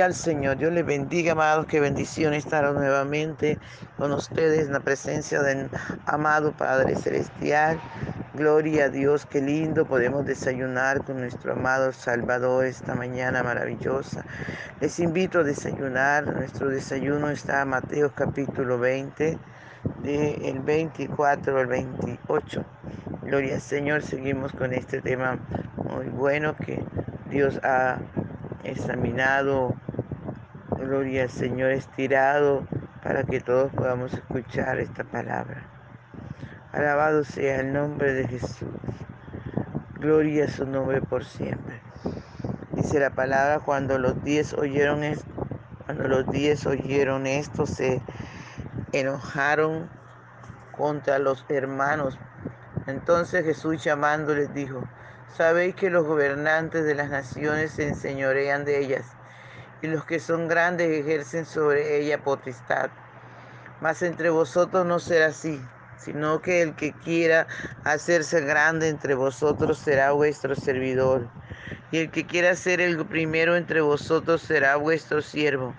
Al Señor. Dios les bendiga, amados. Qué bendición estar nuevamente con ustedes en la presencia del amado Padre Celestial. Gloria a Dios, qué lindo. Podemos desayunar con nuestro amado Salvador esta mañana maravillosa. Les invito a desayunar. Nuestro desayuno está en Mateo capítulo 20, del 24 al 28. Gloria al Señor. Seguimos con este tema muy bueno que Dios ha examinado, gloria al Señor, estirado para que todos podamos escuchar esta palabra. Alabado sea el nombre de Jesús. Gloria a su nombre por siempre. Dice la palabra, cuando los diez oyeron esto, cuando los diez oyeron esto, se enojaron contra los hermanos. Entonces Jesús llamándoles dijo, Sabéis que los gobernantes de las naciones se enseñorean de ellas, y los que son grandes ejercen sobre ella potestad. Mas entre vosotros no será así, sino que el que quiera hacerse grande entre vosotros será vuestro servidor, y el que quiera ser el primero entre vosotros será vuestro siervo.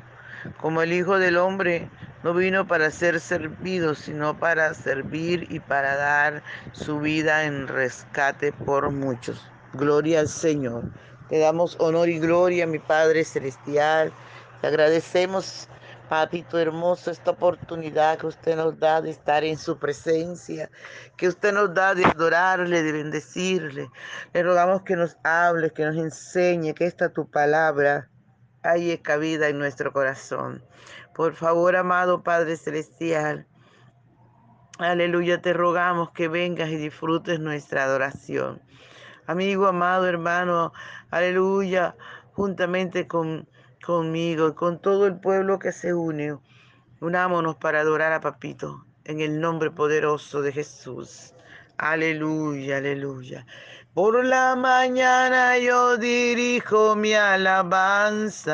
Como el Hijo del Hombre no vino para ser servido, sino para servir y para dar su vida en rescate por muchos. Gloria al Señor. Te damos honor y gloria, mi Padre Celestial. Te agradecemos, Papito hermoso, esta oportunidad que usted nos da de estar en su presencia, que usted nos da de adorarle, de bendecirle. Le rogamos que nos hable, que nos enseñe, que esta tu palabra haya cabida en nuestro corazón. Por favor, amado Padre Celestial, aleluya, te rogamos que vengas y disfrutes nuestra adoración. Amigo, amado hermano, aleluya, juntamente con, conmigo y con todo el pueblo que se une, unámonos para adorar a Papito en el nombre poderoso de Jesús. Aleluya, aleluya. Por la mañana yo dirijo mi alabanza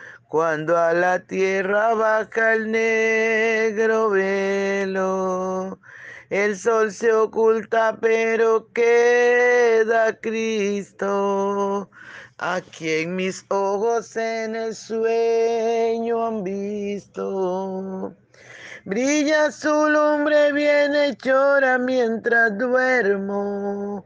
cuando a la tierra baja el negro velo. El sol se oculta, pero queda Cristo, a quien mis ojos en el sueño han visto. Brilla su lumbre bien hechora mientras duermo.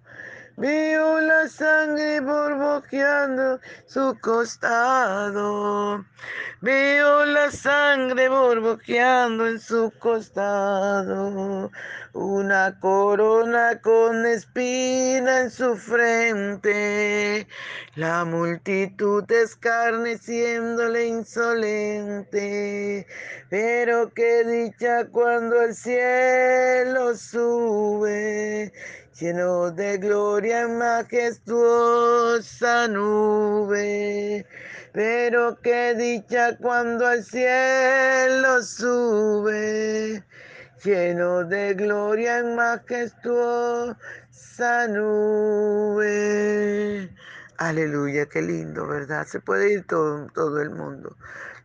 Veo la sangre borboqueando su costado. Veo la sangre borboqueando en su costado. Una corona con espina en su frente. La multitud escarneciéndole insolente. Pero qué dicha cuando el cielo sube lleno de gloria en majestuosa nube. Pero qué dicha cuando al cielo sube, lleno de gloria en majestuosa nube. Aleluya, qué lindo, ¿verdad? Se puede ir todo, todo el mundo.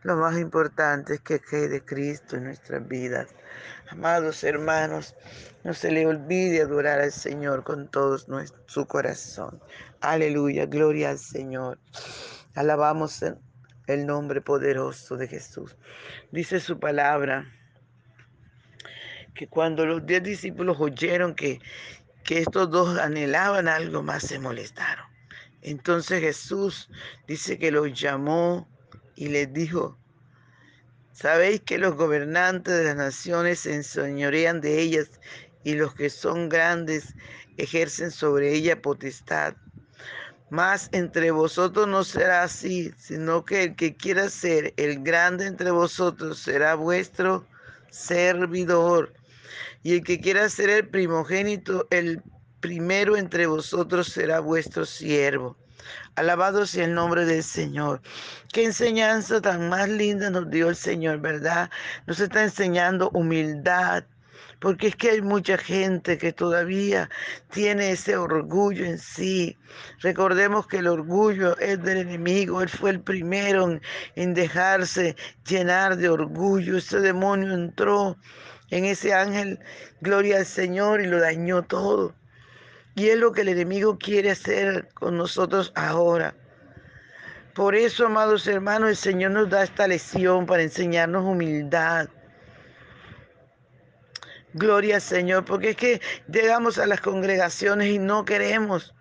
Lo más importante es que quede Cristo en nuestras vidas. Amados hermanos, no se le olvide adorar al Señor con todo su corazón. Aleluya, gloria al Señor. Alabamos el nombre poderoso de Jesús. Dice su palabra que cuando los diez discípulos oyeron que, que estos dos anhelaban algo más, se molestaron. Entonces Jesús dice que los llamó y les dijo, Sabéis que los gobernantes de las naciones se enseñorean de ellas y los que son grandes ejercen sobre ella potestad. Mas entre vosotros no será así, sino que el que quiera ser el grande entre vosotros será vuestro servidor. Y el que quiera ser el primogénito, el primero entre vosotros será vuestro siervo. Alabado sea el nombre del Señor. Qué enseñanza tan más linda nos dio el Señor, ¿verdad? Nos está enseñando humildad. Porque es que hay mucha gente que todavía tiene ese orgullo en sí. Recordemos que el orgullo es del enemigo. Él fue el primero en, dejarse llenar de orgullo. Ese demonio entró en ese ángel, gloria al Señor, y lo dañó todo. Y es lo que el enemigo quiere hacer con nosotros ahora. Por eso, amados hermanos, el Señor nos da esta lección para enseñarnos humildad. Gloria al Señor, porque es que llegamos a las congregaciones y no queremos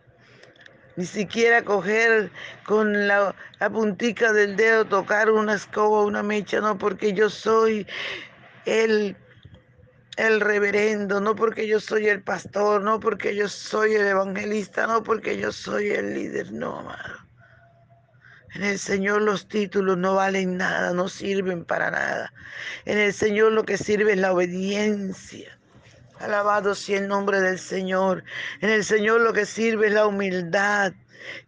ni siquiera coger con la, la puntica del dedo, tocar una escoba, una mecha, no, porque yo soy el el reverendo, no porque yo soy el pastor, no porque yo soy el evangelista, no porque yo soy el líder, no, amado. En el Señor los títulos no valen nada, no sirven para nada. En el Señor lo que sirve es la obediencia. Alabado sea el nombre del Señor. En el Señor lo que sirve es la humildad.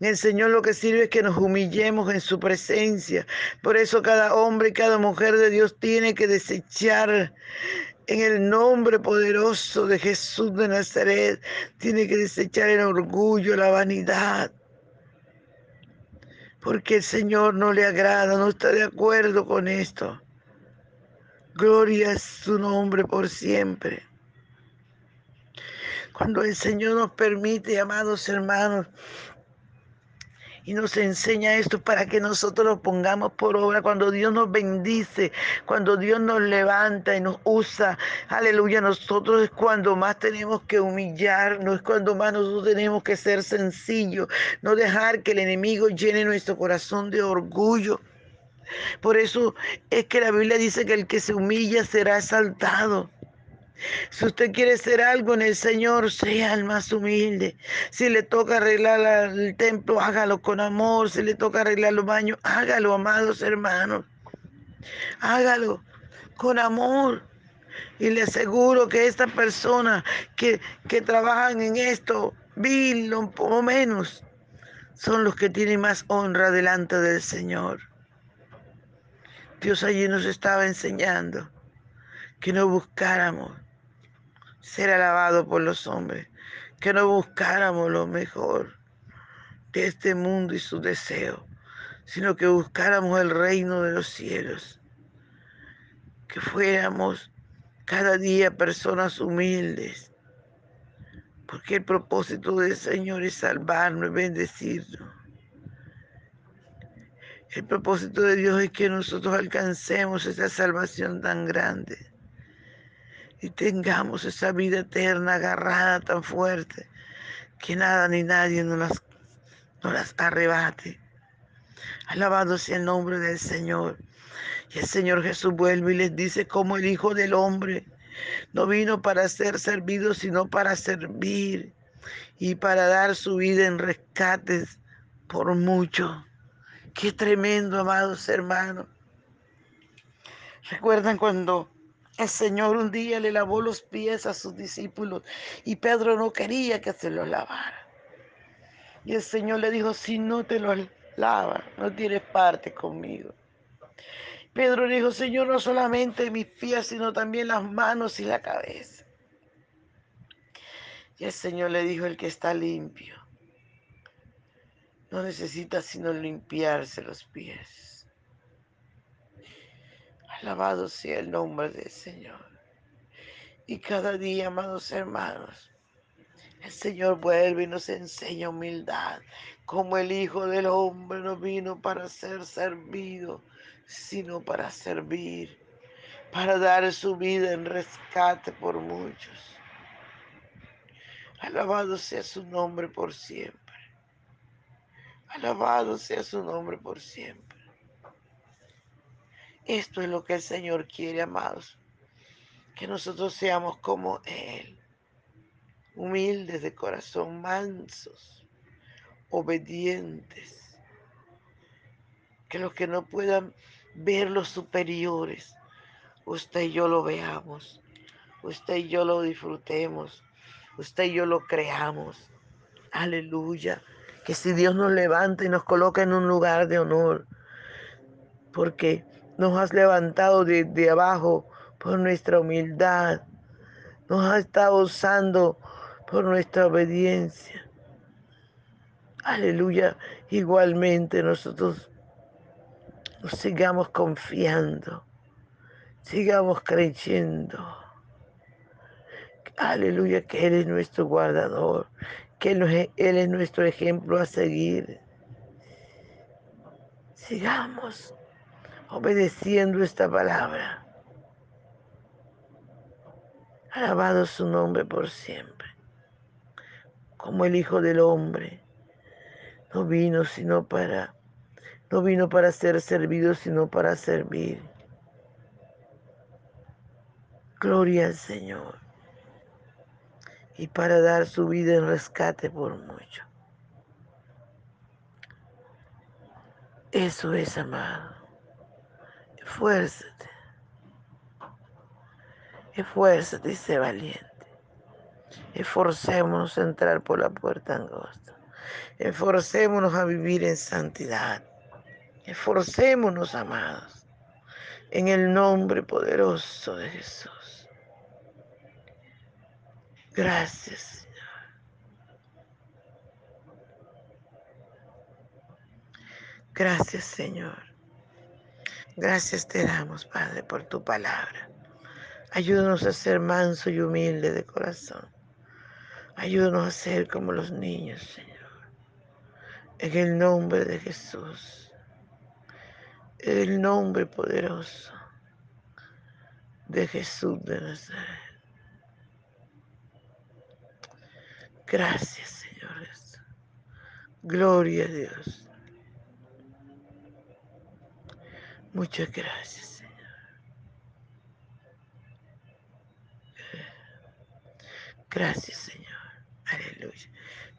En el Señor lo que sirve es que nos humillemos en su presencia. Por eso cada hombre y cada mujer de Dios tiene que desechar en el nombre poderoso de Jesús de Nazaret, tiene que desechar el orgullo, la vanidad. Porque el Señor no le agrada, no está de acuerdo con esto. Gloria es su nombre por siempre. Cuando el Señor nos permite, amados hermanos, y nos enseña esto para que nosotros lo pongamos por obra. Cuando Dios nos bendice, cuando Dios nos levanta y nos usa, aleluya, nosotros es cuando más tenemos que humillarnos, es cuando más nosotros tenemos que ser sencillos, no dejar que el enemigo llene nuestro corazón de orgullo. Por eso es que la Biblia dice que el que se humilla será exaltado. Si usted quiere ser algo en el Señor, sea el más humilde. Si le toca arreglar el templo, hágalo con amor. Si le toca arreglar los baños, hágalo, amados hermanos. Hágalo con amor. Y le aseguro que estas personas que, que trabajan en esto, vil o menos, son los que tienen más honra delante del Señor. Dios allí nos estaba enseñando que no buscáramos ser alabado por los hombres, que no buscáramos lo mejor de este mundo y su deseo, sino que buscáramos el reino de los cielos, que fuéramos cada día personas humildes, porque el propósito del Señor es salvarnos, bendecirnos. El propósito de Dios es que nosotros alcancemos esa salvación tan grande y tengamos esa vida eterna agarrada tan fuerte Que nada ni nadie nos las, nos las arrebate. Alabado sea el nombre del Señor. Y el Señor Jesús vuelve y les dice como el Hijo del Hombre no vino para ser servido, sino para servir y para dar su vida en rescates por mucho. Qué tremendo, amados hermanos. ¿Recuerdan cuando el Señor un día le lavó los pies a sus discípulos y Pedro no quería que se los lavara? Y el Señor le dijo, si no te los lava, no tienes parte conmigo. Pedro dijo, Señor, no solamente mis pies, sino también las manos y la cabeza. Y el Señor le dijo, el que está limpio, no necesita sino limpiarse los pies. Alabado sea el nombre del Señor. Y cada día, amados hermanos, el Señor vuelve y nos enseña humildad, como el Hijo del Hombre no vino para ser servido, sino para servir, para dar su vida en rescate por muchos. Alabado sea su nombre por siempre. Alabado sea su nombre por siempre. Esto es lo que el Señor quiere, amados. Que nosotros seamos como Él. Humildes de corazón, mansos, obedientes. Que los que no puedan ver los superiores. Usted y yo lo veamos. Usted y yo lo disfrutemos. Usted y yo lo creamos. Aleluya. Que si Dios nos levanta y nos coloca en un lugar de honor, porque nos has levantado desde abajo por nuestra humildad, nos has estado usando por nuestra obediencia. Aleluya. Igualmente nosotros sigamos confiando, sigamos creyendo. Aleluya, que Él es nuestro guardador, que Él es nuestro ejemplo a seguir. Sigamos obedeciendo esta palabra. Alabado su nombre por siempre. Como el Hijo del Hombre no vino sino para no vino para ser servido, sino para servir. Gloria al Señor. Y para dar su vida en rescate por mucho. Eso es amado. Esfuérzate. Esfuérzate y sé valiente. Esforcémonos a entrar por la puerta angosta. Esforcémonos a vivir en santidad. Esforcémonos, amados, en el nombre poderoso de Jesús. Gracias, Señor. Gracias, Señor. Gracias te damos, Padre, por tu palabra. Ayúdanos a ser manso y humilde de corazón. Ayúdanos a ser como los niños, Señor. En el nombre de Jesús el nombre poderoso de Jesús de Nazaret. Gracias, Señor Jesús. Gloria a Dios. Muchas gracias, Señor. Gracias, Señor. Aleluya.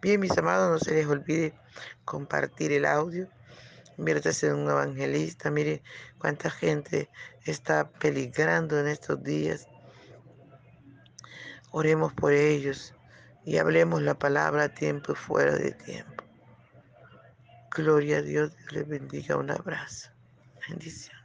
Bien, mis amados, no se les olvide compartir el audio conviértase en un evangelista. Mire cuánta gente está peligrando en estos días. Oremos por ellos y hablemos la palabra a tiempo y fuera de tiempo. Gloria a Dios les bendiga. Un abrazo. Bendición.